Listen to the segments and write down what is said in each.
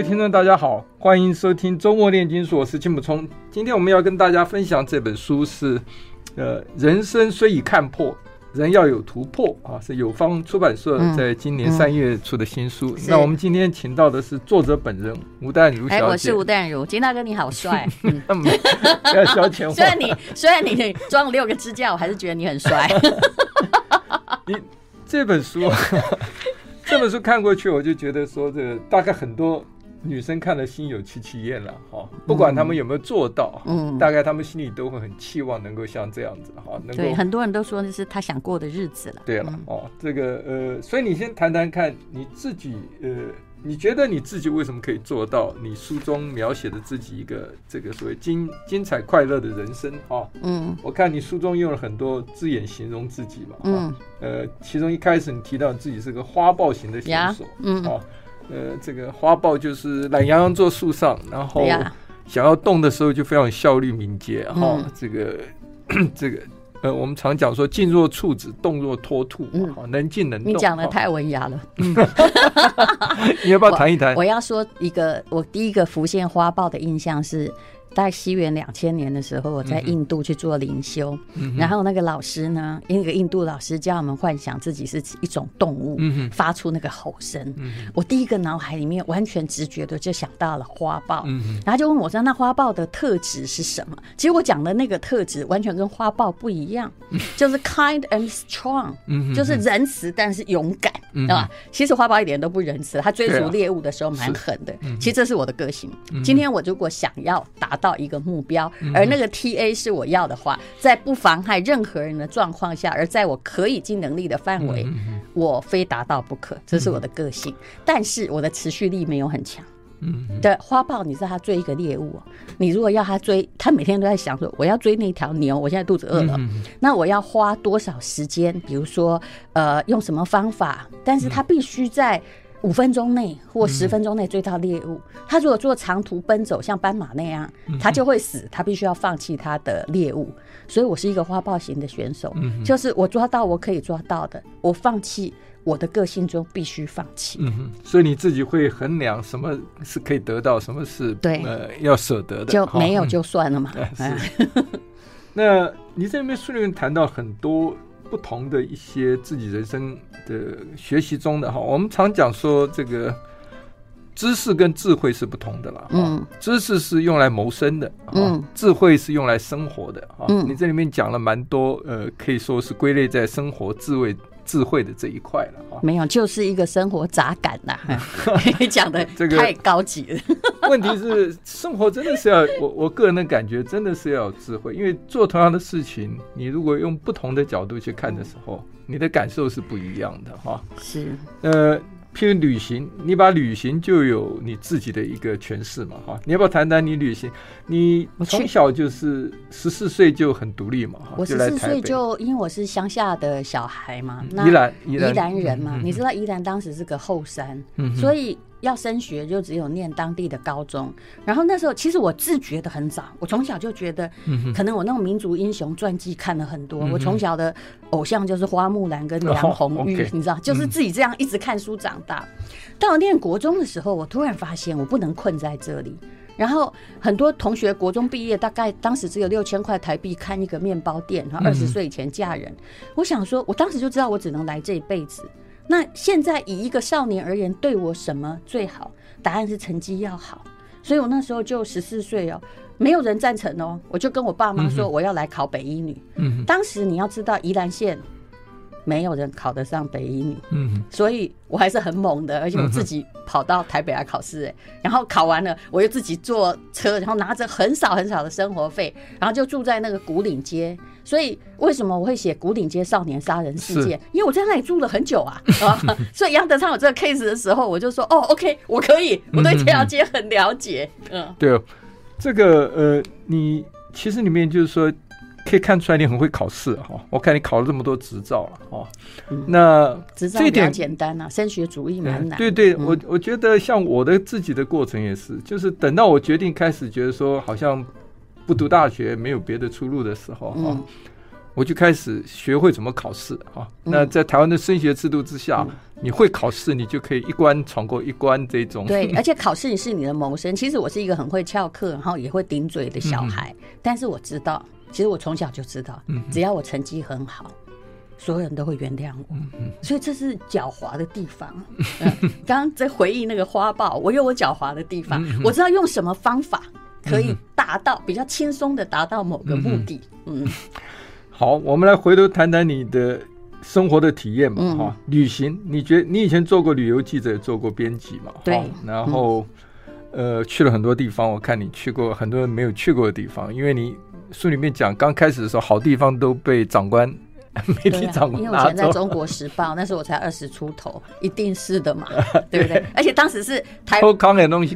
位听众，大家好，欢迎收听周末炼金术，我是金溥聪。今天我们要跟大家分享这本书是，呃，人生虽已看破，人要有突破啊，是友方出版社在今年三月出的新书。嗯嗯、那我们今天请到的是作者本人吴淡如小姐。哎，我是吴淡如，金大哥你好帅。不要消遣我。虽然你虽然你装了六个支架，我还是觉得你很帅。你这本书，这本书看过去，我就觉得说，这个大概很多。女生看了心有戚戚焉了哈，不管他们有没有做到，嗯，大概他们心里都会很期望能够像这样子哈，能够。对，很多人都说那是他想过的日子了。对了，哦，这个呃，所以你先谈谈看你自己，呃，你觉得你自己为什么可以做到？你书中描写的自己一个这个所谓精精彩快乐的人生哈，嗯，我看你书中用了很多字眼形容自己嘛，嗯，呃，其中一开始你提到自己是个花豹型的选手，嗯，啊。呃，这个花豹就是懒洋洋坐树上，然后想要动的时候就非常有效率敏捷哈、嗯。这个 这个呃，我们常讲说静若处子，动若脱兔，嗯，能静能动。你讲的太文雅了，嗯、你要不要谈一谈？我要说一个，我第一个浮现花豹的印象是。在西元两千年的时候，我在印度去做灵修，嗯、然后那个老师呢，那个印度老师教我们幻想自己是一种动物，嗯、发出那个吼声、嗯。我第一个脑海里面完全直觉的就想到了花豹，嗯、然后就问我说：“那花豹的特质是什么？”其实我讲的那个特质完全跟花豹不一样，嗯、就是 kind and strong，、嗯、就是仁慈但是勇敢，对、嗯、吧？其实花豹一点都不仁慈，它追逐猎物的时候蛮狠的、嗯。其实这是我的个性。嗯、今天我如果想要达到一个目标，而那个 TA 是我要的话，在不妨害任何人的状况下，而在我可以尽能力的范围，我非达到不可，这是我的个性。但是我的持续力没有很强。嗯，对，花豹，你知道他追一个猎物，你如果要他追，他每天都在想说，我要追那条牛，我现在肚子饿了，那我要花多少时间？比如说，呃，用什么方法？但是他必须在。五分钟内或十分钟内追到猎物，他如果做长途奔走，像斑马那样，他就会死。他必须要放弃他的猎物。所以我是一个花豹型的选手，就是我抓到我可以抓到的，我放弃我的个性中必须放弃。嗯，所以你自己会衡量什么是可以得到，什么是对呃要舍得的，就没有就算了嘛。是。那你这边书里面谈到很多。不同的一些自己人生的学习中的哈，我们常讲说这个知识跟智慧是不同的啦。嗯，知识是用来谋生的，嗯，智慧是用来生活的。嗯，你这里面讲了蛮多，呃，可以说是归类在生活智慧。智慧的这一块了啊，没有，就是一个生活杂感呐。你讲的这个太高级了。问题是，生活真的是要我我个人的感觉，真的是要有智慧，因为做同样的事情，你如果用不同的角度去看的时候，你的感受是不一样的哈。是，呃。譬如旅行，你把旅行就有你自己的一个诠释嘛，哈！你要不要谈谈你旅行？你从小就是十四岁就很独立嘛，哈！我十四岁就因为我是乡下的小孩嘛，那、宜兰宜兰人嘛、嗯，你知道宜兰当时是个后山，嗯、所以。要升学就只有念当地的高中，然后那时候其实我自觉的很早，我从小就觉得，可能我那种民族英雄传记看了很多，我从小的偶像就是花木兰跟梁红玉，你知道，就是自己这样一直看书长大。到了念国中的时候，我突然发现我不能困在这里，然后很多同学国中毕业，大概当时只有六千块台币看一个面包店，然后二十岁以前嫁人，我想说，我当时就知道我只能来这一辈子。那现在以一个少年而言，对我什么最好？答案是成绩要好。所以我那时候就十四岁哦，没有人赞成哦，我就跟我爸妈说我要来考北医女。嗯，当时你要知道，宜兰县没有人考得上北一女，嗯，所以我还是很猛的，而且我自己跑到台北来考试，哎，然后考完了，我又自己坐车，然后拿着很少很少的生活费，然后就住在那个古岭街。所以为什么我会写古岭街少年杀人事件？因为我在那里住了很久啊，所以杨德昌有这个 case 的时候，我就说哦，OK，我可以，我对这条街很了解。嗯，对哦，这个呃，你其实里面就是说。可以看出来你很会考试哈，我看你考了这么多执照了哈。那执照比较简单啊，升学主义蛮难。对对，我我觉得像我的自己的过程也是，就是等到我决定开始觉得说好像不读大学没有别的出路的时候哈，我就开始学会怎么考试哈。那在台湾的升学制度之下，你会考试，你就可以一关闯过一关这种。对，而且考试是你的谋生。其实我是一个很会翘课，然后也会顶嘴的小孩，但是我知道。其实我从小就知道，只要我成绩很好，所有人都会原谅我。所以这是狡猾的地方。刚刚在回忆那个花豹，我有我狡猾的地方。我知道用什么方法可以达到比较轻松的达到某个目的。嗯，好，我们来回头谈谈你的生活的体验嘛。哈，旅行，你觉得你以前做过旅游记者，做过编辑嘛？对。然后，呃，去了很多地方。我看你去过很多人没有去过的地方，因为你。书里面讲，刚开始的时候，好地方都被长官、媒体长官拿走。因为我以前在中国时报，那时候我才二十出头，一定是的嘛，对不对？而且当时是台湾的东西，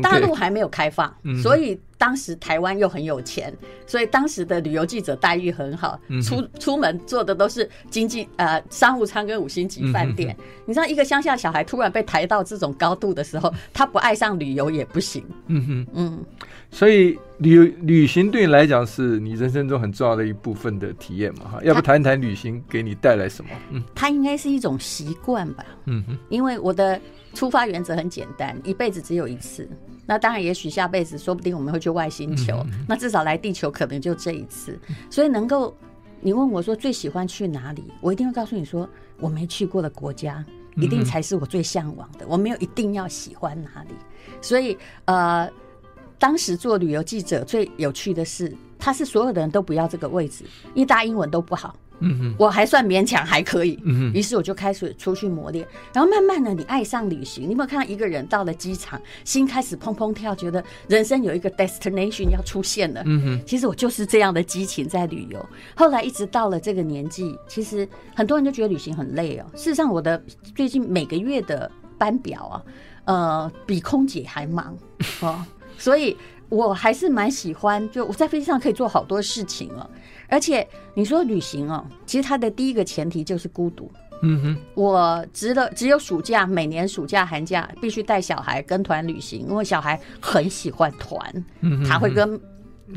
大陆还没有开放，所以。当时台湾又很有钱，所以当时的旅游记者待遇很好，出出门坐的都是经济呃商务舱跟五星级饭店。你知道，一个乡下小孩突然被抬到这种高度的时候，他不爱上旅游也不行。嗯哼，嗯，所以旅旅行对你来讲是你人生中很重要的一部分的体验嘛？哈，要不谈谈旅行给你带来什么？嗯，它应该是一种习惯吧。嗯哼，因为我的出发原则很简单，一辈子只有一次。那当然，也许下辈子说不定我们会去外星球。那至少来地球可能就这一次。所以能够你问我说最喜欢去哪里，我一定会告诉你说我没去过的国家，一定才是我最向往的。我没有一定要喜欢哪里。所以呃，当时做旅游记者最有趣的是，他是所有的人都不要这个位置，因为大家英文都不好。嗯，我还算勉强还可以。嗯，于是我就开始出去磨练，然后慢慢的，你爱上旅行。你有没有看到一个人到了机场，心开始砰砰跳，觉得人生有一个 destination 要出现了？嗯哼，其实我就是这样的激情在旅游。后来一直到了这个年纪，其实很多人都觉得旅行很累哦。事实上，我的最近每个月的班表啊，呃，比空姐还忙 哦，所以我还是蛮喜欢，就我在飞机上可以做好多事情哦。而且你说旅行哦，其实它的第一个前提就是孤独。嗯哼，我只了只有暑假，每年暑假寒假必须带小孩跟团旅行，因为小孩很喜欢团，他会跟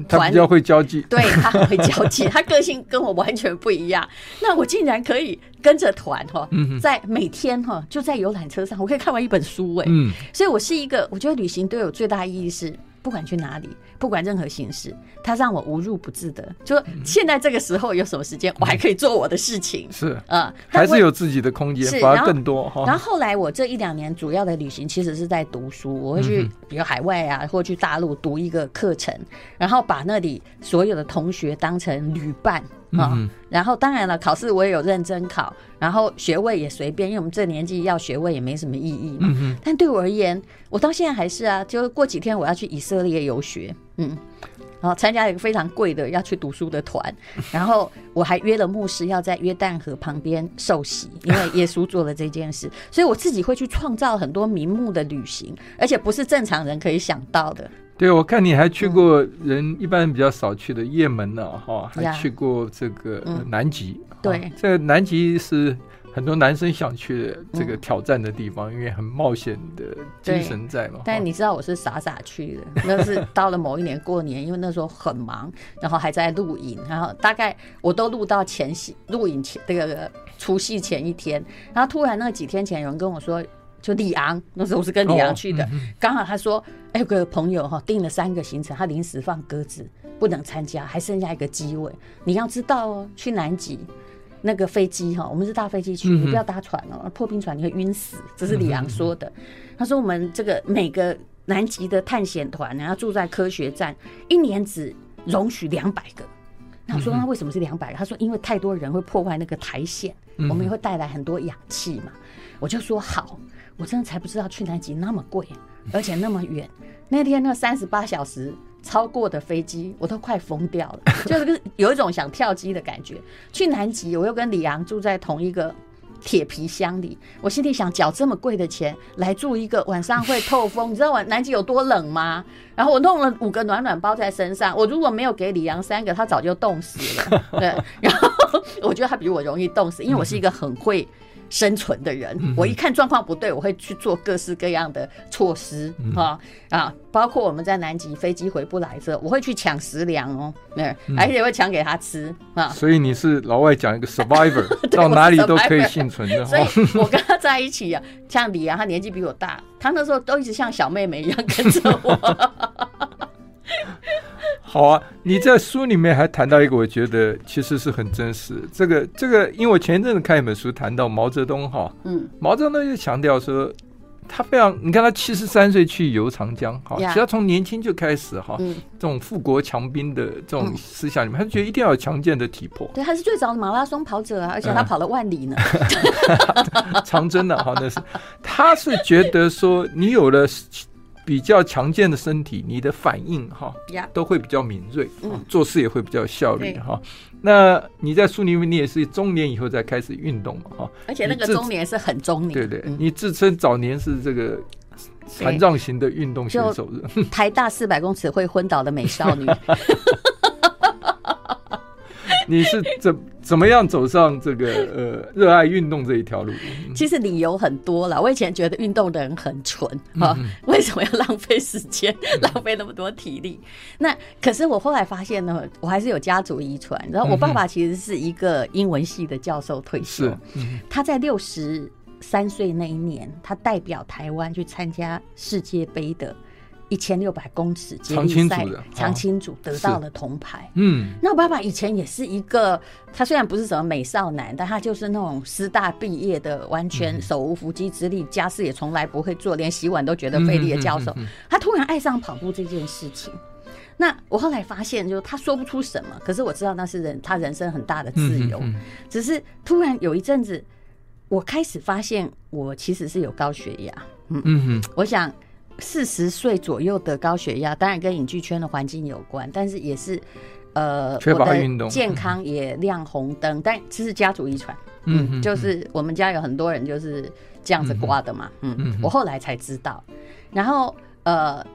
团比较会交际，对，他很会交际，他个性跟我完全不一样。那我竟然可以跟着团哈，在每天哈就在游览车上，我可以看完一本书哎，嗯，所以我是一个，我觉得旅行对我最大意义是。不管去哪里，不管任何形式，它让我无入不自得。就说现在这个时候有什么时间，我还可以做我的事情。是啊，还是有自己的空间，反而更多哈。然后后来我这一两年主要的旅行其实是在读书，我会去比如海外啊，或去大陆读一个课程，然后把那里所有的同学当成旅伴。啊、嗯，然后当然了，考试我也有认真考，然后学位也随便，因为我们这年纪要学位也没什么意义嘛。嗯、但对我而言，我到现在还是啊，就过几天我要去以色列游学，嗯，然后参加一个非常贵的要去读书的团，然后我还约了牧师要在约旦河旁边受洗，因为耶稣做了这件事，所以我自己会去创造很多名目的旅行，而且不是正常人可以想到的。对，我看你还去过人一般人比较少去的也门呢，哈，还去过这个南极。对，这南极是很多男生想去的这个挑战的地方，因为很冒险的精神在嘛。但你知道我是傻傻去的，那是到了某一年过年，因为那时候很忙，然后还在录影，然后大概我都录到前戏，录影前这个除夕前一天，然后突然那几天前有人跟我说。就李昂，那时候我是跟李昂去的，刚、哦嗯、好他说，哎，有个朋友哈订了三个行程，他临时放鸽子，不能参加，还剩下一个机位。你要知道哦，去南极那个飞机哈，我们是搭飞机去，你不要搭船哦，破冰船你会晕死。这是李昂说的。他说我们这个每个南极的探险团，然后住在科学站，一年只容许两百个。他说那为什么是两百个？他说因为太多人会破坏那个台线。我们也会带来很多氧气嘛。我就说好，我真的才不知道去南极那么贵，而且那么远。那天那三十八小时超过的飞机，我都快疯掉了，就是有一种想跳机的感觉。去南极，我又跟李昂住在同一个铁皮箱里，我心里想，缴这么贵的钱来住一个晚上会透风，你知道我南极有多冷吗？然后我弄了五个暖暖包在身上，我如果没有给李昂三个，他早就冻死了。对，然后 我觉得他比我容易冻死，因为我是一个很会。生存的人，我一看状况不对，我会去做各式各样的措施啊啊，包括我们在南极飞机回不来的时候，我会去抢食粮哦，对，而且会抢给他吃啊。所以你是老外讲一个 survivor，到哪里都可以幸存的。所以我跟他在一起啊，像李阳，他年纪比我大，他那时候都一直像小妹妹一样跟着我。好啊，你在书里面还谈到一个，我觉得其实是很真实。这个这个，因为我前一阵子看一本书，谈到毛泽东哈，嗯，毛泽东就强调说，他非常，你看他七十三岁去游长江，哈，其实他从年轻就开始哈，这种富国强兵的这种思想里面，他就觉得一定要有强健的体魄。对，他是最早的马拉松跑者啊，而且他跑了万里呢，长征的哈，那是，他是觉得说你有了。比较强健的身体，你的反应哈都会比较敏锐，做事也会比较有效率哈。那你在苏宁，你也是中年以后才开始运动嘛哈？而且那个中年是很中年，对对，你自称早年是这个残障型的运动选手，台大四百公尺会昏倒的美少女。你是怎怎么样走上这个呃热爱运动这一条路？其实理由很多了。我以前觉得运动的人很蠢哈，为什么要浪费时间、浪费那么多体力？那可是我后来发现呢，我还是有家族遗传。然后我爸爸其实是一个英文系的教授退休，他在六十三岁那一年，他代表台湾去参加世界杯的。一千六百公尺接力赛，长青组得到了铜牌。嗯，那我爸爸以前也是一个，他虽然不是什么美少男，但他就是那种师大毕业的，完全手无缚鸡之力，家事也从来不会做，连洗碗都觉得费力的教授。他突然爱上跑步这件事情。那我后来发现，就是他说不出什么，可是我知道那是人他人生很大的自由。只是突然有一阵子，我开始发现我其实是有高血压。嗯嗯，我想。四十岁左右的高血压，当然跟影剧圈的环境有关，但是也是，呃，缺乏运动，健康也亮红灯，嗯、但这是家族遗传，嗯，嗯，就是我们家有很多人就是这样子刮的嘛，嗯，嗯，我后来才知道，然后呃，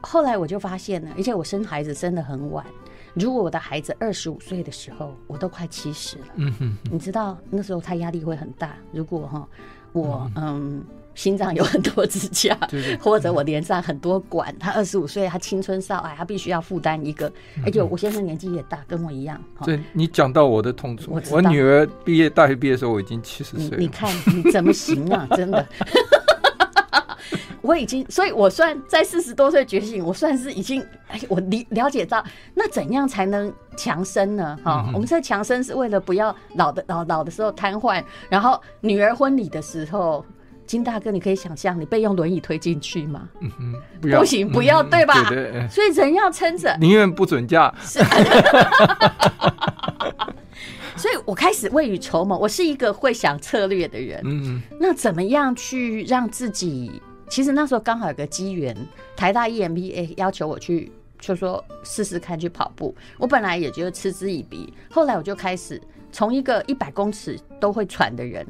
后来我就发现了，而且我生孩子生的很晚，如果我的孩子二十五岁的时候，我都快七十了，嗯哼，你知道那时候他压力会很大，如果哈我嗯。嗯心脏有很多支架，或者我连上很多管。他二十五岁，他青春少艾，他必须要负担一个。而且我先生年纪也大，跟我一样。对，你讲到我的痛处。我女儿毕业大学毕业的时候，我已经七十岁了。你看你怎么行啊？真的，我已经，所以我算在四十多岁觉醒，我算是已经哎，我理了解到那怎样才能强身呢？哈，我们在强身是为了不要老的老老的时候瘫痪，然后女儿婚礼的时候。金大哥，你可以想象你被用轮椅推进去吗？不要，不行，不要，对吧？对对。所以人要撑着，宁愿不准嫁。是。所以我开始未雨绸缪，我是一个会想策略的人。嗯。那怎么样去让自己？其实那时候刚好有个机缘，台大 EMBA 要求我去，就说试试看去跑步。我本来也觉得嗤之以鼻，后来我就开始从一个一百公尺都会喘的人。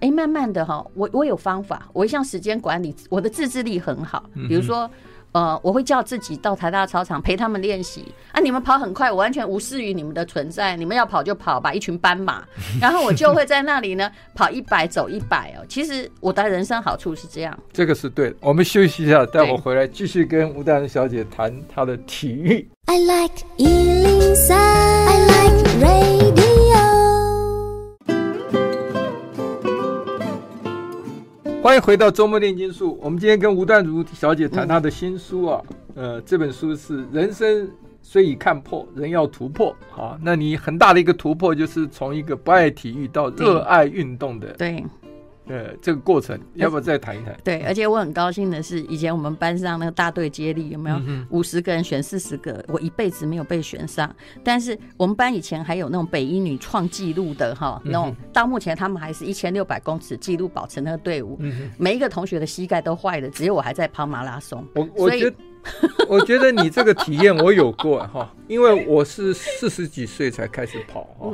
哎、欸，慢慢的哈，我我有方法，我一向时间管理，我的自制力很好。比如说，呃，我会叫自己到台大操场陪他们练习。啊，你们跑很快，我完全无视于你们的存在。你们要跑就跑吧，一群斑马。然后我就会在那里呢，跑一百，走一百哦。其实我的人生好处是这样。这个是对的。我们休息一下，待会回来继续跟吴大人小姐谈她的体育。I like 103, I like radio. 欢迎回到周末炼金术。我们今天跟吴淡如小姐谈她的新书啊，呃，这本书是《人生虽已看破，人要突破》。好，那你很大的一个突破就是从一个不爱体育到热爱运动的，对呃，这个过程要不要再谈一谈？对，而且我很高兴的是，以前我们班上那个大队接力有没有五十个人选四十个，我一辈子没有被选上。但是我们班以前还有那种北一女创纪录的哈，那种到目前他们还是一千六百公尺纪录保持那个队伍，每一个同学的膝盖都坏了，只有我还在跑马拉松。我我觉得，我觉得你这个体验我有过哈，因为我是四十几岁才开始跑哈。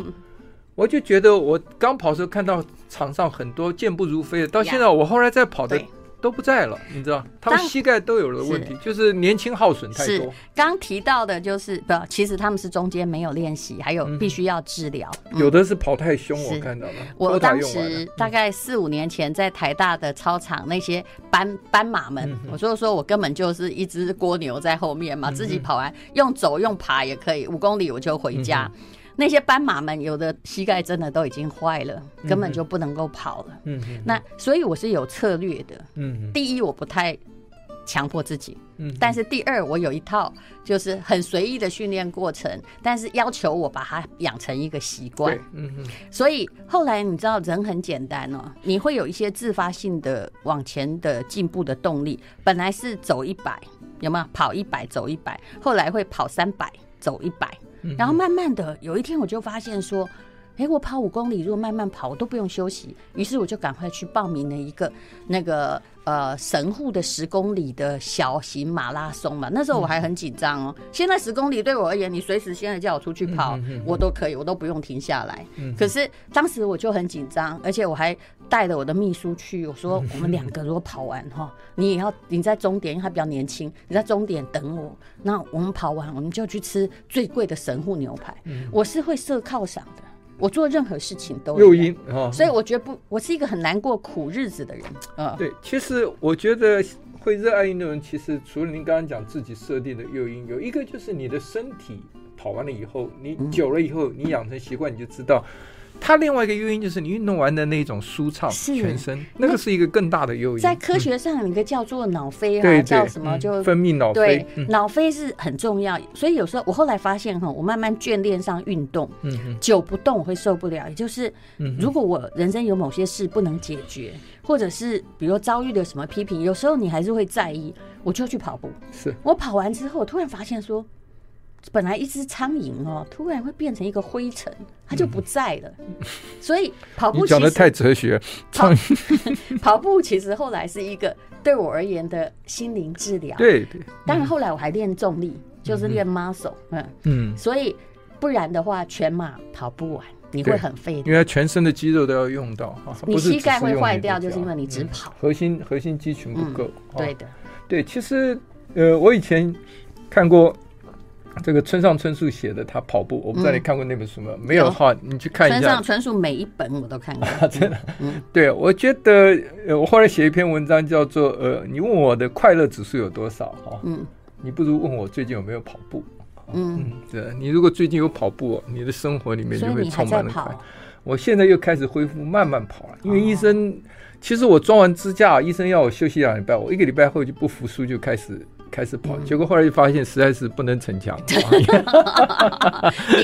我就觉得我刚跑的时候看到场上很多健步如飞的，到现在我后来再跑的都不在了，你知道，他们膝盖都有了问题，就是年轻耗损太多。刚提到的就是不，其实他们是中间没有练习，还有必须要治疗。有的是跑太凶，我看到了。我当时大概四五年前在台大的操场，那些斑斑马们，我就说我根本就是一只蜗牛在后面嘛，自己跑完用走用爬也可以，五公里我就回家。那些斑马们有的膝盖真的都已经坏了，根本就不能够跑了。嗯，那所以我是有策略的。嗯，第一我不太强迫自己。嗯，但是第二我有一套就是很随意的训练过程，但是要求我把它养成一个习惯。嗯嗯。所以后来你知道人很简单哦，你会有一些自发性的往前的进步的动力。本来是走一百，有没有跑一百走一百？后来会跑三百走一百。然后慢慢的，有一天我就发现说，哎，我跑五公里，如果慢慢跑，我都不用休息。于是我就赶快去报名了一个那个呃神户的十公里的小型马拉松嘛。那时候我还很紧张哦。现在十公里对我而言，你随时现在叫我出去跑，我都可以，我都不用停下来。可是当时我就很紧张，而且我还带着我的秘书去。我说我们两个如果跑完哈，你也要你在终点，因为他比较年轻，你在终点等我。那我们跑完，我们就去吃最贵的神户牛排。我是会设犒赏的。我做任何事情都有诱因啊，所以我觉得不，我是一个很难过苦日子的人啊。对，其实我觉得会热爱运动的人，其实除了您刚刚讲自己设定的诱因，有一个就是你的身体跑完了以后，你久了以后，你养成习惯，你就知道。它另外一个诱因就是你运动完的那种舒畅，全身那个是一个更大的诱因。在科学上，有一个叫做脑啡哈，叫什么就分泌脑啡。对，脑啡是很重要。所以有时候我后来发现哈，我慢慢眷恋上运动，久不动我会受不了。也就是如果我人生有某些事不能解决，或者是比如遭遇了什么批评，有时候你还是会在意，我就去跑步。是我跑完之后，我突然发现说。本来一只苍蝇哦，突然会变成一个灰尘，它就不在了。嗯、所以跑步讲的太哲学。苍蝇 跑步其实后来是一个对我而言的心灵治疗。对对。当然后来我还练重力，嗯、就是练 muscle。嗯嗯。所以不然的话，全马跑不完，你会很废。因为全身的肌肉都要用到。你膝盖会坏掉，就是因为你只跑。核心核心肌群不够。嗯、对的。对，其实呃，我以前看过。这个村上春树写的他跑步，我不知道你看过那本书吗？没有的话，你去看一下。村上春树每一本我都看过，真的。对，我觉得我后来写一篇文章叫做“呃，你问我的快乐指数有多少？哈，嗯，你不如问我最近有没有跑步。嗯，对，你如果最近有跑步，你的生活里面就会充满了快。我现在又开始恢复慢慢跑了，因为医生其实我装完支架，医生要我休息两礼拜，我一个礼拜后就不服输，就开始。开始跑，结果后来就发现实在是不能逞强，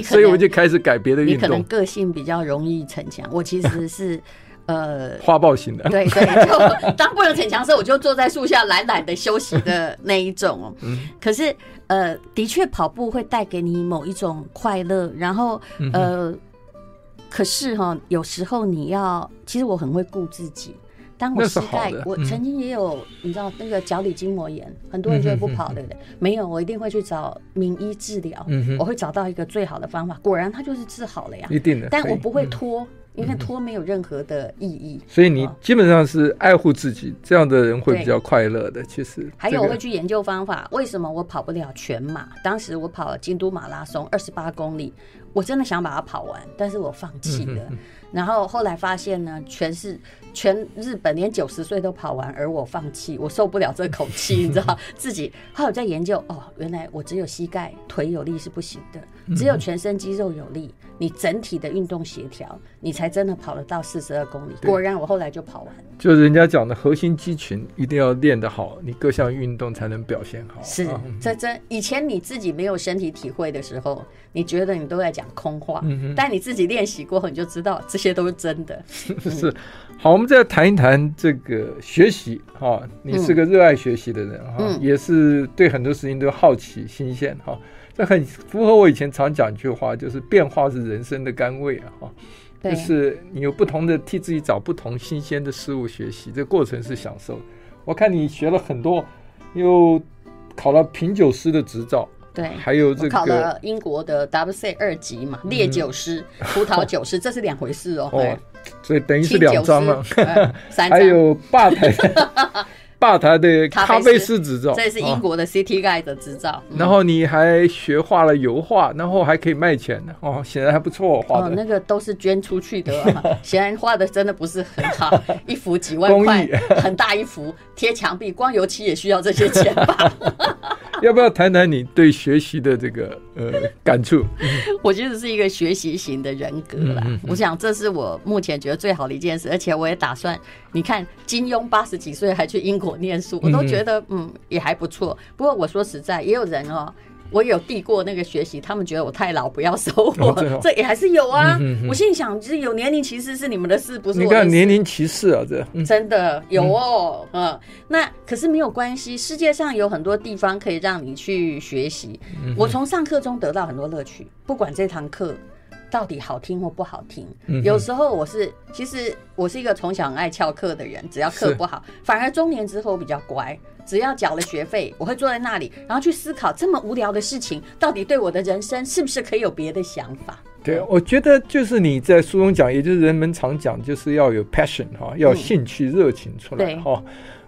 所以我就开始改别的运动。你可能个性比较容易逞强，我其实是 呃花豹型的。对对，就 当不能逞强的时候，我就坐在树下懒懒的休息的那一种哦。可是呃，的确跑步会带给你某一种快乐，然后呃，可是哈，有时候你要，其实我很会顾自己。当我膝盖，我曾经也有，你知道那个脚底筋膜炎，很多人就会不跑，对不对？没有，我一定会去找名医治疗，我会找到一个最好的方法。果然，它就是治好了呀。一定的，但我不会拖，因为拖没有任何的意义。所以你基本上是爱护自己，这样的人会比较快乐的。其实还有，我会去研究方法，为什么我跑不了全马？当时我跑了京都马拉松二十八公里，我真的想把它跑完，但是我放弃了。然后后来发现呢，全是。全日本连九十岁都跑完，而我放弃，我受不了这口气，你知道 自己。后来我在研究，哦，原来我只有膝盖腿有力是不行的，只有全身肌肉有力，你整体的运动协调，你才真的跑得到四十二公里。果然，我后来就跑完。就是人家讲的核心肌群一定要练得好，你各项运动才能表现好。是，这这以前你自己没有身体体会的时候，你觉得你都在讲讲空话。嗯，但你自己练习过后，你就知道这些都是真的。是，好，我们再谈一谈这个学习哈。你是个热爱学习的人哈，嗯、也是对很多事情都好奇、新鲜哈。这很符合我以前常讲一句话，就是变化是人生的甘味啊哈。对就是你有不同的替自己找不同新鲜的事物学习，这个过程是享受。我看你学了很多，又考了品酒师的执照，对，还有这个考了英国的 WSET 二级嘛，烈酒师、嗯、葡萄酒师，这是两回事哦。哦，所以等于是两张了，呃、三张还有吧台。吧台的咖啡师执照，这是英国的 City Guide 的执照。然后你还学画了油画，然后还可以卖钱呢哦，显然还不错画的。哦，那个都是捐出去的，显然画的真的不是很好，一幅几万块，很大一幅贴墙壁，光油漆也需要这些钱吧？要不要谈谈你对学习的这个呃感触？我其实是一个学习型的人格啦。我想这是我目前觉得最好的一件事，而且我也打算，你看金庸八十几岁还去英国念书，我都觉得嗯也还不错。不过我说实在，也有人哦。我有递过那个学习，他们觉得我太老，不要收我。哦、这也还是有啊。嗯、哼哼我心里想，就是有年龄歧视是你们的事，不是我的事。你看年龄歧视啊，这、嗯、真的有哦。嗯，嗯，那可是没有关系，世界上有很多地方可以让你去学习。嗯、我从上课中得到很多乐趣，不管这堂课到底好听或不好听。嗯、有时候我是，其实我是一个从小很爱翘课的人，只要课不好，反而中年之后比较乖。只要缴了学费，我会坐在那里，然后去思考这么无聊的事情，到底对我的人生是不是可以有别的想法？对，我觉得就是你在书中讲，也就是人们常讲，就是要有 passion 哈，要有兴趣、热情出来哈。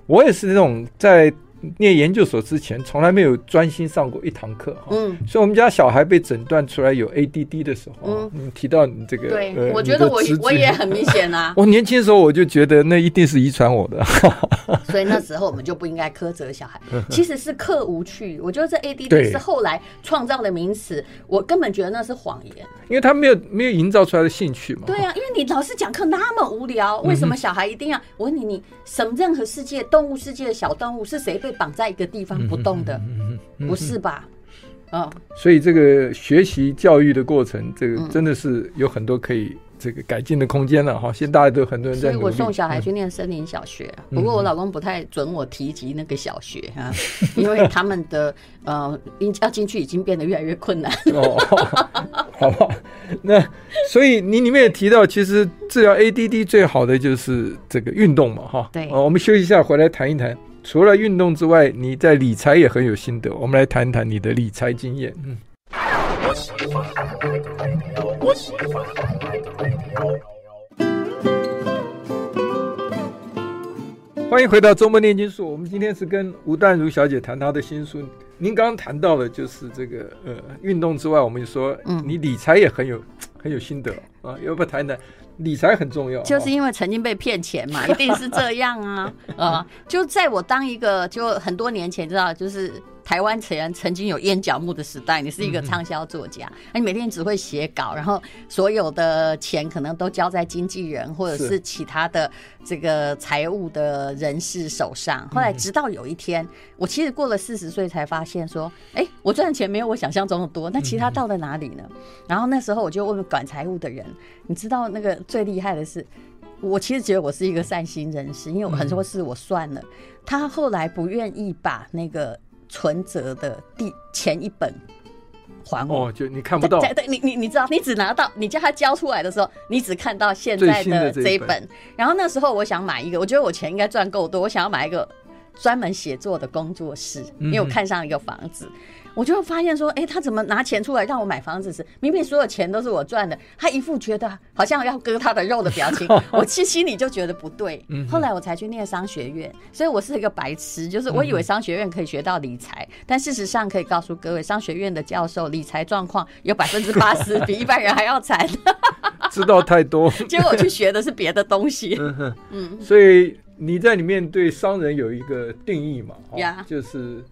我也是这种在。念研究所之前，从来没有专心上过一堂课哈。嗯，所以我们家小孩被诊断出来有 ADD 的时候，嗯，你提到你这个，对，我觉得我我也很明显啊。我年轻的时候我就觉得那一定是遗传我的。所以那时候我们就不应该苛责小孩，其实是课无趣。我觉得这 ADD 是后来创造的名词，我根本觉得那是谎言，因为他没有没有营造出来的兴趣嘛。对啊，因为你老师讲课那么无聊，为什么小孩一定要？我问你，你什么任何世界动物世界的小动物是谁被？绑在一个地方不动的，不是吧？嗯，所以这个学习教育的过程，这个真的是有很多可以这个改进的空间了哈。现在大家都很多人在。所以我送小孩去念森林小学，不过我老公不太准我提及那个小学哈，因为他们的呃，要进去已经变得越来越困难。哦，好吧。那所以你里面也提到，其实治疗 ADD 最好的就是这个运动嘛，哈。对。我们休息一下，回来谈一谈。除了运动之外，你在理财也很有心得。我们来谈谈你的理财经验。嗯，欢迎回到周末炼金术。我们今天是跟吴淡如小姐谈她的新书。您刚刚谈到了，就是这个呃，运动之外，我们就说，嗯，你理财也很有 很有心得啊，要不要谈谈？理财很重要，就是因为曾经被骗钱嘛，一定是这样啊啊！就在我当一个就很多年前，知道就是。台湾曾曾经有烟角木的时代，你是一个畅销作家，那、嗯、你每天只会写稿，然后所有的钱可能都交在经纪人或者是其他的这个财务的人士手上。后来直到有一天，嗯、我其实过了四十岁才发现说，哎、欸，我赚的钱没有我想象中的多，那其他到了哪里呢？嗯、然后那时候我就问管财务的人，你知道那个最厉害的是，我其实觉得我是一个善心人士，因为我很多事我算了，嗯、他后来不愿意把那个。存折的第前一本还我，哦，就你看不到，对，你你你知道，你只拿到你叫他交出来的时候，你只看到现在的这一本。然后那时候我想买一个，我觉得我钱应该赚够多，我想要买一个专门写作的工作室，因为我看上一个房子。嗯我就会发现说，哎，他怎么拿钱出来让我买房子时，明明所有钱都是我赚的，他一副觉得好像要割他的肉的表情，我其实心里就觉得不对。后来我才去念商学院，所以我是一个白痴，就是我以为商学院可以学到理财，但事实上可以告诉各位，商学院的教授理财状况有百分之八十 比一般人还要惨，知道太多。结果我去学的是别的东西。嗯嗯，所以你在里面对商人有一个定义嘛？呀，就是。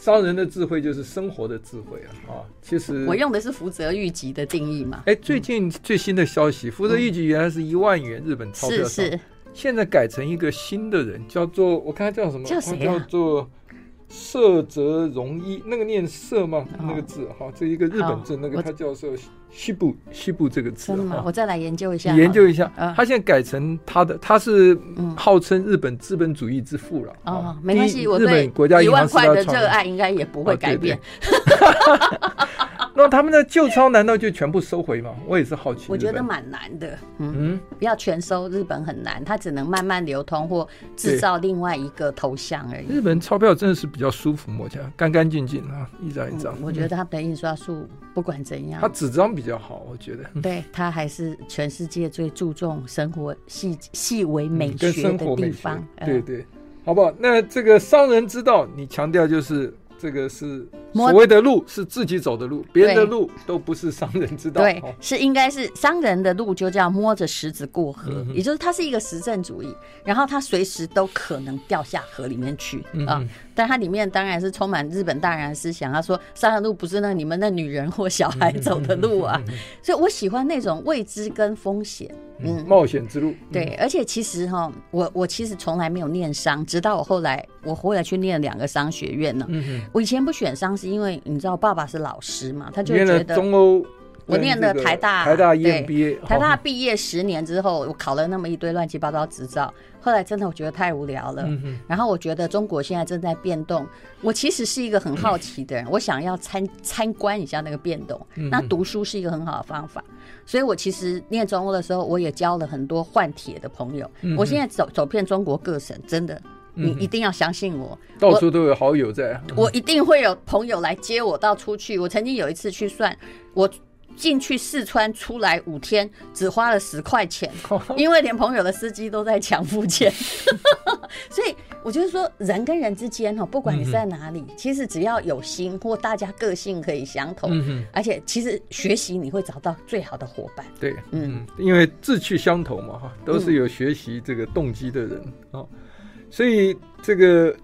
商人的智慧就是生活的智慧啊！啊，其实我用的是福泽谕吉的定义嘛。哎，最近最新的消息，福泽谕吉原来是一万元日本钞票，是是，现在改成一个新的人，叫做我看他叫什么？叫谁？叫做涩泽容一，那个念色吗？哦、那个字哈，这一个日本字，那个它叫做西部西部这个字。真的吗？我再来研究一下。研究一下，嗯、他现在改成他的，他是号称日本资本主义之父了。哦，哦没关系，我本国家一万块的热爱应该也不会改变。哦那他们的旧钞难道就全部收回吗？我也是好奇。我觉得蛮难的，嗯，嗯，不要全收，日本很难，它只能慢慢流通或制造另外一个头像而已。日本钞票真的是比较舒服，摸起来干干净净啊，一张一张、嗯。我觉得他们的印刷术不管怎样，它纸张比较好，我觉得。对，它还是全世界最注重生活细细微美学的地方。嗯、对对，好不好？那这个商人之道，你强调就是。这个是所谓的路，是自己走的路，别人的路都不是商人之道。对，是应该是商人的路，就叫摸着石子过河，嗯、也就是它是一个实证主义，然后它随时都可能掉下河里面去、嗯、啊。但它里面当然是充满日本大人的思想。他说，商人路不是那你们那女人或小孩走的路啊，所以我喜欢那种未知跟风险。嗯，冒险之路。对，而且其实哈，我我其实从来没有念商，直到我后来我后来去念两个商学院呢。嗯，我以前不选商是因为你知道，爸爸是老师嘛，他就觉得中欧。我念的台大，台大 EMBA，台大毕业十年之后，我考了那么一堆乱七八糟执照，后来真的我觉得太无聊了。然后我觉得中国现在正在变动，我其实是一个很好奇的人，我想要参参观一下那个变动。那读书是一个很好的方法，所以我其实念中欧的时候，我也交了很多换铁的朋友。我现在走走遍中国各省，真的，你一定要相信我，到处都有好友在，我一定会有朋友来接我到出去。我曾经有一次去算我。进去四川出来五天，只花了十块钱，因为连朋友的司机都在抢付钱，所以我就是说，人跟人之间哈，不管你是在哪里，其实只要有心或大家个性可以相同，而且其实学习你会找到最好的伙伴。对，嗯，因为志趣相投嘛，哈，都是有学习这个动机的人啊，所以这个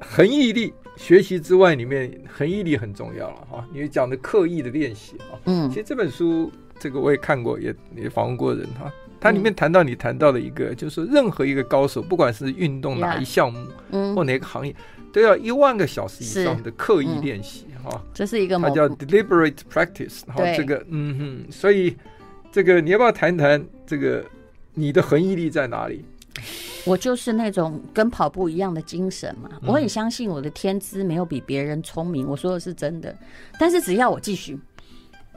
恒毅力。学习之外，里面恒毅力很重要了哈。你讲的刻意的练习啊，嗯，其实这本书这个我也看过，也也访问过人哈。它里面谈到你谈到的一个，就是任何一个高手，不管是运动哪一项目，嗯，或哪个行业，都要一万个小时以上的刻意练习哈。这是一个，它叫 deliberate practice。然后这个，嗯哼，所以这个你要不要谈谈这个你的恒毅力在哪里？我就是那种跟跑步一样的精神嘛，我很相信我的天资没有比别人聪明，我说的是真的。但是只要我继续，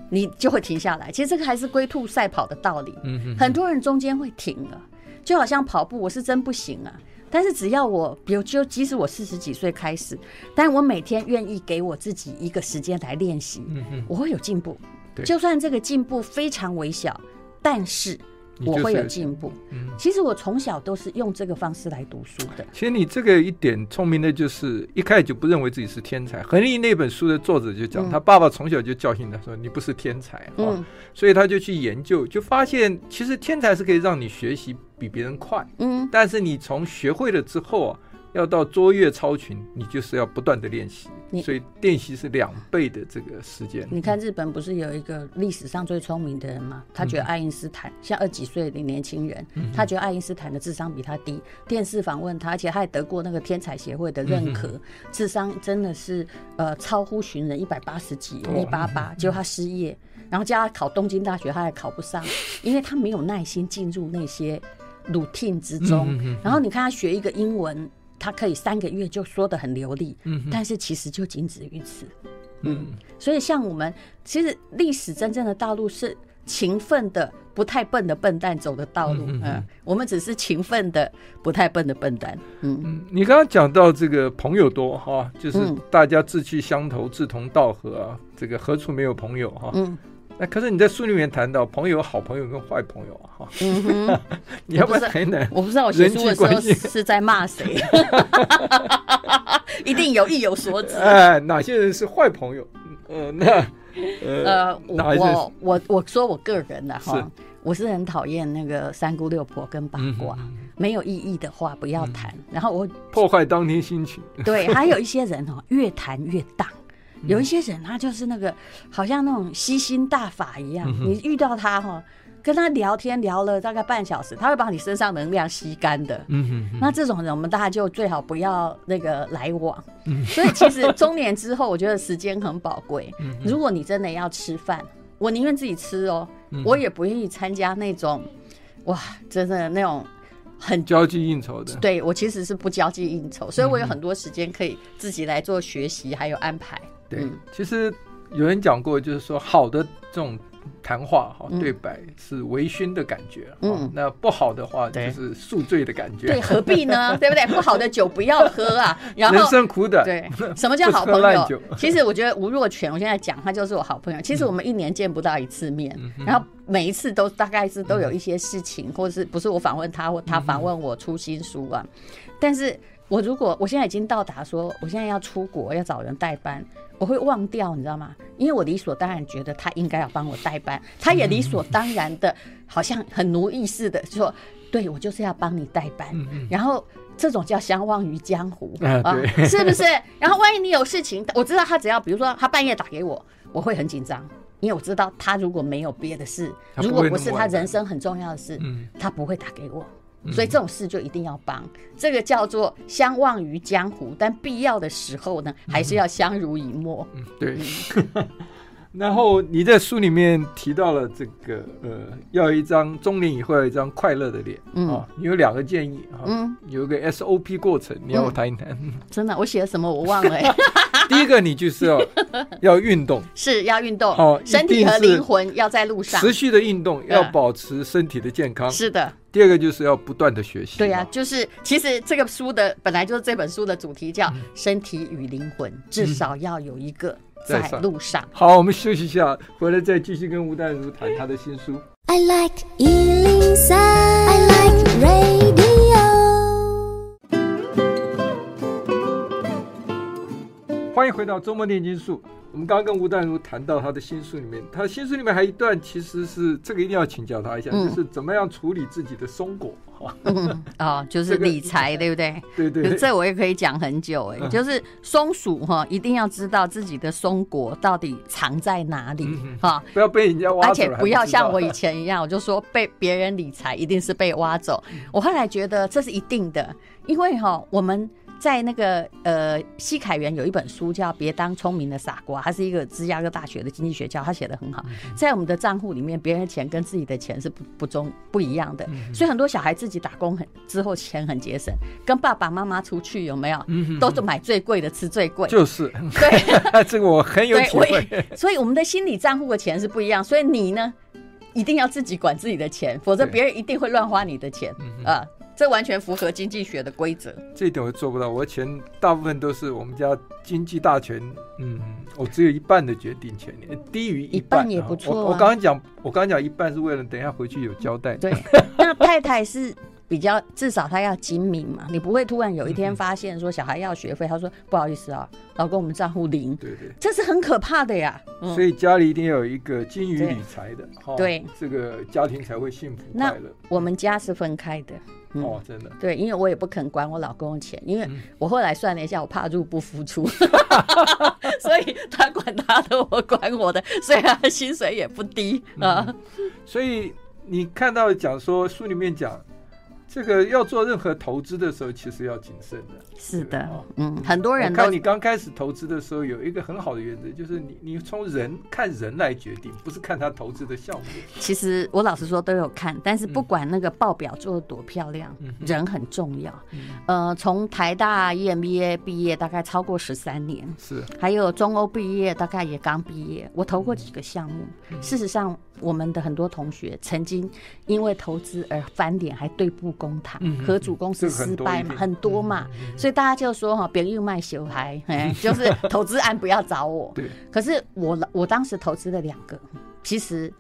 你就会停下来。其实这个还是龟兔赛跑的道理。很多人中间会停了，就好像跑步，我是真不行啊。但是只要我，比如就即使我四十几岁开始，但我每天愿意给我自己一个时间来练习，我会有进步。就算这个进步非常微小，但是。我会有进步。嗯，其实我从小都是用这个方式来读书的。其实你这个一点聪明的，就是一开始就不认为自己是天才。恒毅那本书的作者就讲，他爸爸从小就教训他说：“你不是天才。”嗯，所以他就去研究，就发现其实天才是可以让你学习比别人快。嗯，但是你从学会了之后啊。要到卓越超群，你就是要不断的练习，所以练习是两倍的这个时间。你看日本不是有一个历史上最聪明的人吗？他觉得爱因斯坦、嗯、像二几岁的年轻人，他觉得爱因斯坦的智商比他低。电视访问他，而且他还得过那个天才协会的认可，嗯、智商真的是呃超乎寻人，一百八十几，一八八，结果他失业，然后叫他考东京大学，他还考不上，因为他没有耐心进入那些 routine 之中。然后你看他学一个英文。他可以三个月就说的很流利，嗯，但是其实就仅止于此，嗯，所以像我们，其实历史真正的道路是勤奋的、不太笨的笨蛋走的道路，嗯，我们只是勤奋的、不太笨的笨蛋，嗯，你刚刚讲到这个朋友多哈，就是大家志趣相投、志同道合啊，这个何处没有朋友哈，嗯。那可是你在书里面谈到朋友有好朋友跟坏朋友啊，哈，嗯，你要不要谈谈？我不知道我写书的时候是在骂谁，一定有意有所指。哎，哪些人是坏朋友？呃，那呃，呃我我我说我个人的哈，我是很讨厌那个三姑六婆跟八卦，没有意义的话不要谈。然后我破坏当天心情。对，还有一些人哦，越谈越荡。有一些人，他就是那个好像那种吸星大法一样，你遇到他哈，跟他聊天聊了大概半小时，他会把你身上能量吸干的。嗯哼哼，那这种人，我们大家就最好不要那个来往。嗯，所以其实中年之后，我觉得时间很宝贵。嗯，如果你真的要吃饭，我宁愿自己吃哦，我也不愿意参加那种，哇，真的那种。很交际应酬的，对，我其实是不交际应酬，所以我有很多时间可以自己来做学习，还有安排。对，嗯、其实有人讲过，就是说好的这种。谈话哈，对白是微醺的感觉，嗯，那不好的话就是宿醉的感觉，对，何必呢？对不对？不好的酒不要喝啊。然后人生苦短，对，什么叫 好朋友？其实我觉得吴若权，我现在讲他就是我好朋友。其实我们一年见不到一次面，然后每一次都大概是都有一些事情，或者是不是我访问他，或他访问我出新书啊。但是我如果我现在已经到达说，我现在要出国要找人代班。我会忘掉，你知道吗？因为我理所当然觉得他应该要帮我代班，他也理所当然的，好像很奴役似的说：“对，我就是要帮你代班。”然后这种叫相忘于江湖啊，是不是？然后万一你有事情，我知道他只要比如说他半夜打给我，我会很紧张，因为我知道他如果没有别的事，如果不是他人生很重要的事，他不会打给我。所以这种事就一定要帮，这个叫做相忘于江湖，但必要的时候呢，还是要相濡以沫。嗯，对。然后你在书里面提到了这个呃，要一张中年以后要一张快乐的脸嗯啊，你有两个建议啊，嗯，有一个 SOP 过程，你要我谈一谈。真的，我写了什么我忘了。第一个，你就是要 要运动，是要运动哦，身体和灵魂要在路上，持续的运动，要保持身体的健康。是的。第二个就是要不断的学习。对呀，就是其实这个书的本来就是这本书的主题叫“身体与灵魂”，至少要有一个在路上。好，我们休息一下，回来再继续跟吴淡如谈他的新书。I like 103, I like radio。欢迎回到周末炼金术。我们刚刚跟吴淡如谈到他的新书里面，他的新书里面还有一段，其实是这个一定要请教他一下，嗯、就是怎么样处理自己的松果哈。嗯、哦，就是理财，对不对？对对，对。这我也可以讲很久哎，就是松鼠哈，一定要知道自己的松果到底藏在哪里哈，不要被人家挖走，而且不要像我以前一样，我就说被别人理财一定是被挖走。我后来觉得这是一定的，因为哈我们。在那个呃，西凯元有一本书叫《别当聪明的傻瓜》，他是一个芝加哥大学的经济学家，他写的很好。在我们的账户里面，别人的钱跟自己的钱是不不中不一样的，所以很多小孩自己打工很之后钱很节省，跟爸爸妈妈出去有没有？都是买最贵的，吃最贵。就是对，这个我很有体会。所以我们的心理账户的钱是不一样，所以你呢，一定要自己管自己的钱，否则别人一定会乱花你的钱啊。这完全符合经济学的规则。这一点我做不到，我钱大部分都是我们家经济大权，嗯，我只有一半的决定权，低于一半，一半也不错啊。我我刚刚讲，我刚刚讲一半是为了等一下回去有交代。对，那太太是比较至少他要精明嘛，你不会突然有一天发现说小孩要学费，他说不好意思啊，老公我们账户零，对对，这是很可怕的呀。所以家里一定要有一个精于理财的，对，这个家庭才会幸福快乐。我们家是分开的。嗯、哦，真的，对，因为我也不肯管我老公的钱，因为我后来算了一下，我怕入不敷出，所以他管他的，我管我的，虽然薪水也不低啊。嗯、所以你看到讲说书里面讲。这个要做任何投资的时候，其实要谨慎的。是的，嗯，很多人看你刚开始投资的时候，有一个很好的原则，就是你你从人看人来决定，不是看他投资的效果。其实我老实说都有看，但是不管那个报表做的多漂亮，嗯、人很重要。嗯、呃，从台大 EMBA 毕业大概超过十三年，是，还有中欧毕业大概也刚毕业，我投过几个项目。嗯、事实上。我们的很多同学曾经因为投资而翻脸，还对簿公堂，合组公司失败嘛，很多嘛，所以大家就说哈，别又卖小孩，就是投资案不要找我。对，可是我我当时投资了两个，其实。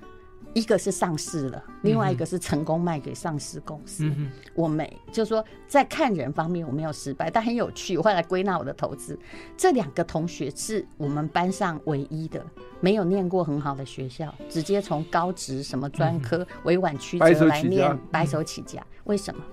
一个是上市了，另外一个是成功卖给上市公司。嗯、我没，就是说在看人方面我没有失败，但很有趣。我后来归纳我的投资，这两个同学是我们班上唯一的没有念过很好的学校，直接从高职什么专科委婉曲折来念，白手起家。为什么？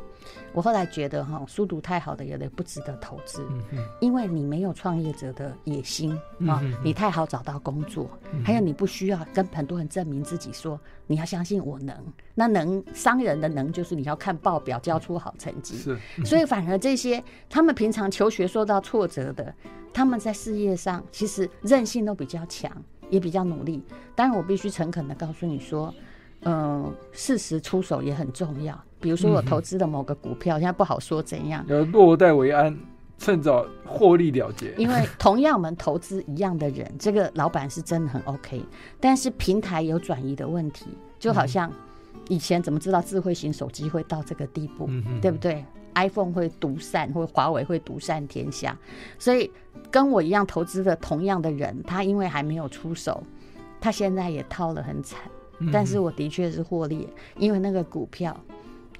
我后来觉得哈，书读太好的有的不值得投资，嗯因为你没有创业者的野心啊，嗯你太好找到工作，嗯还有你不需要跟很多人证明自己说你要相信我能，那能商人的能就是你要看报表交出好成绩，是，所以反而这些他们平常求学受到挫折的，他们在事业上其实韧性都比较强，也比较努力。当然，我必须诚恳的告诉你说，嗯，适时出手也很重要。比如说，我投资的某个股票，现在不好说怎样，要落袋为安，趁早获利了结。因为同样我们投资一样的人，这个老板是真的很 OK，但是平台有转移的问题，就好像以前怎么知道智慧型手机会到这个地步，嗯对不对？iPhone 会独占，或华为会独占天下，所以跟我一样投资的同样的人，他因为还没有出手，他现在也套了很惨。但是我的确是获利，因为那个股票。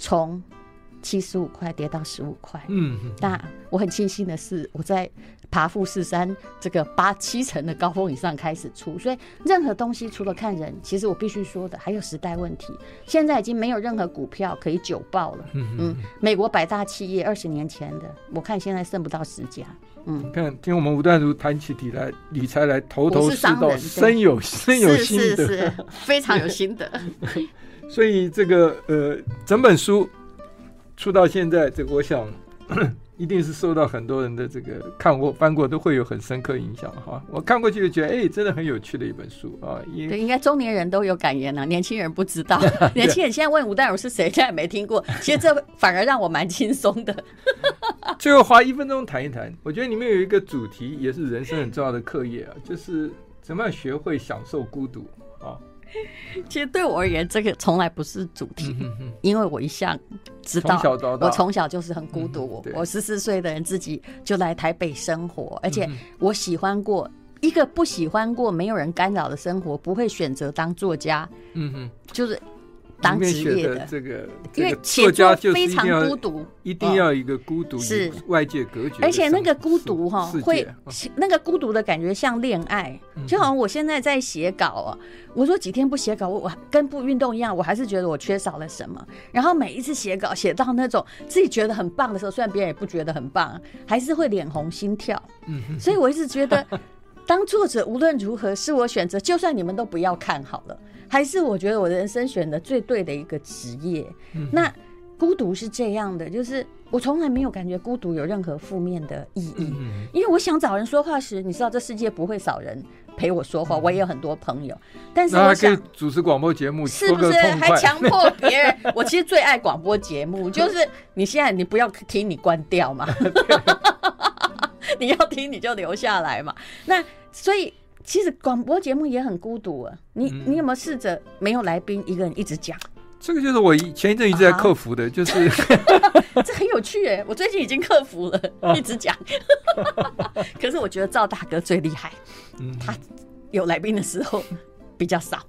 从七十五块跌到十五块，嗯，那我很庆幸的是，我在爬富士山这个八七层的高峰以上开始出，所以任何东西除了看人，其实我必须说的还有时代问题。现在已经没有任何股票可以久抱了。嗯嗯，美国百大企业二十年前的，我看现在剩不到十家。嗯，看听我们吴淡如谈起理来理财来头头是道，深有深有心得，是是是，非常有心得。所以这个呃，整本书出到现在，这个我想 一定是受到很多人的这个看过翻过，都会有很深刻影响哈。我看过去就觉得，哎，真的很有趣的一本书啊。对，应该中年人都有感言了、啊，年轻人不知道。年轻人现在问吴淡如是谁，现在也没听过。其实这反而让我蛮轻松的。最后花一分钟谈一谈，我觉得里面有一个主题，也是人生很重要的课业啊，就是怎么样学会享受孤独啊。其实对我而言，这个从来不是主题，嗯、哼哼因为我一向知道，我从小就是很孤独。我我十四岁的人自己就来台北生活，而且我喜欢过一个不喜欢过没有人干扰的生活，不会选择当作家。嗯哼，就是。当职业的这个，因为作家就非常孤独，一定要一个孤独，是外界隔绝。而且那个孤独哈，会那个孤独的感觉像恋爱，就好像我现在在写稿啊，我说几天不写稿，我我跟不运动一样，我还是觉得我缺少了什么。然后每一次写稿写到那种自己觉得很棒的时候，虽然别人也不觉得很棒，还是会脸红心跳。所以我一直觉得，当作者无论如何是我选择，就算你们都不要看好了。还是我觉得我人生选的最对的一个职业。那孤独是这样的，就是我从来没有感觉孤独有任何负面的意义。因为我想找人说话时，你知道这世界不会少人陪我说话，我也有很多朋友。但是我想主持广播节目，是不是还强迫别人？我其实最爱广播节目，就是你现在你不要听，你关掉嘛。你要听你就留下来嘛。那所以。其实广播节目也很孤独啊！你你有没有试着没有来宾，一个人一直讲？这个就是我前一阵一直在克服的，就是 这很有趣哎！我最近已经克服了，一直讲。可是我觉得赵大哥最厉害，他有来宾的时候比较少。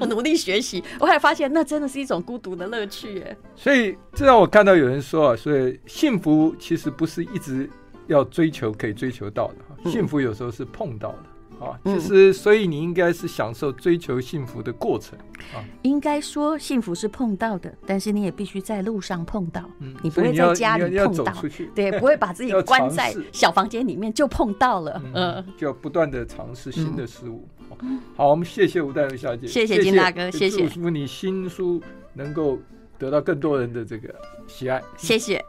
我努力学习，我还发现那真的是一种孤独的乐趣哎！所以这让我看到有人说啊，所以幸福其实不是一直要追求可以追求到的。幸福有时候是碰到的、嗯、啊，其实所以你应该是享受追求幸福的过程啊。应该说幸福是碰到的，但是你也必须在路上碰到，嗯、你不会在家里碰到，对，不会把自己关在小房间里面就碰到了，嗯，嗯。就要不断的尝试新的事物。嗯、好，我们谢谢吴淡如小姐，谢谢金大哥，谢谢，祝福你新书能够得到更多人的这个喜爱，谢谢。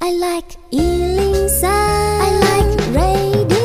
I like 103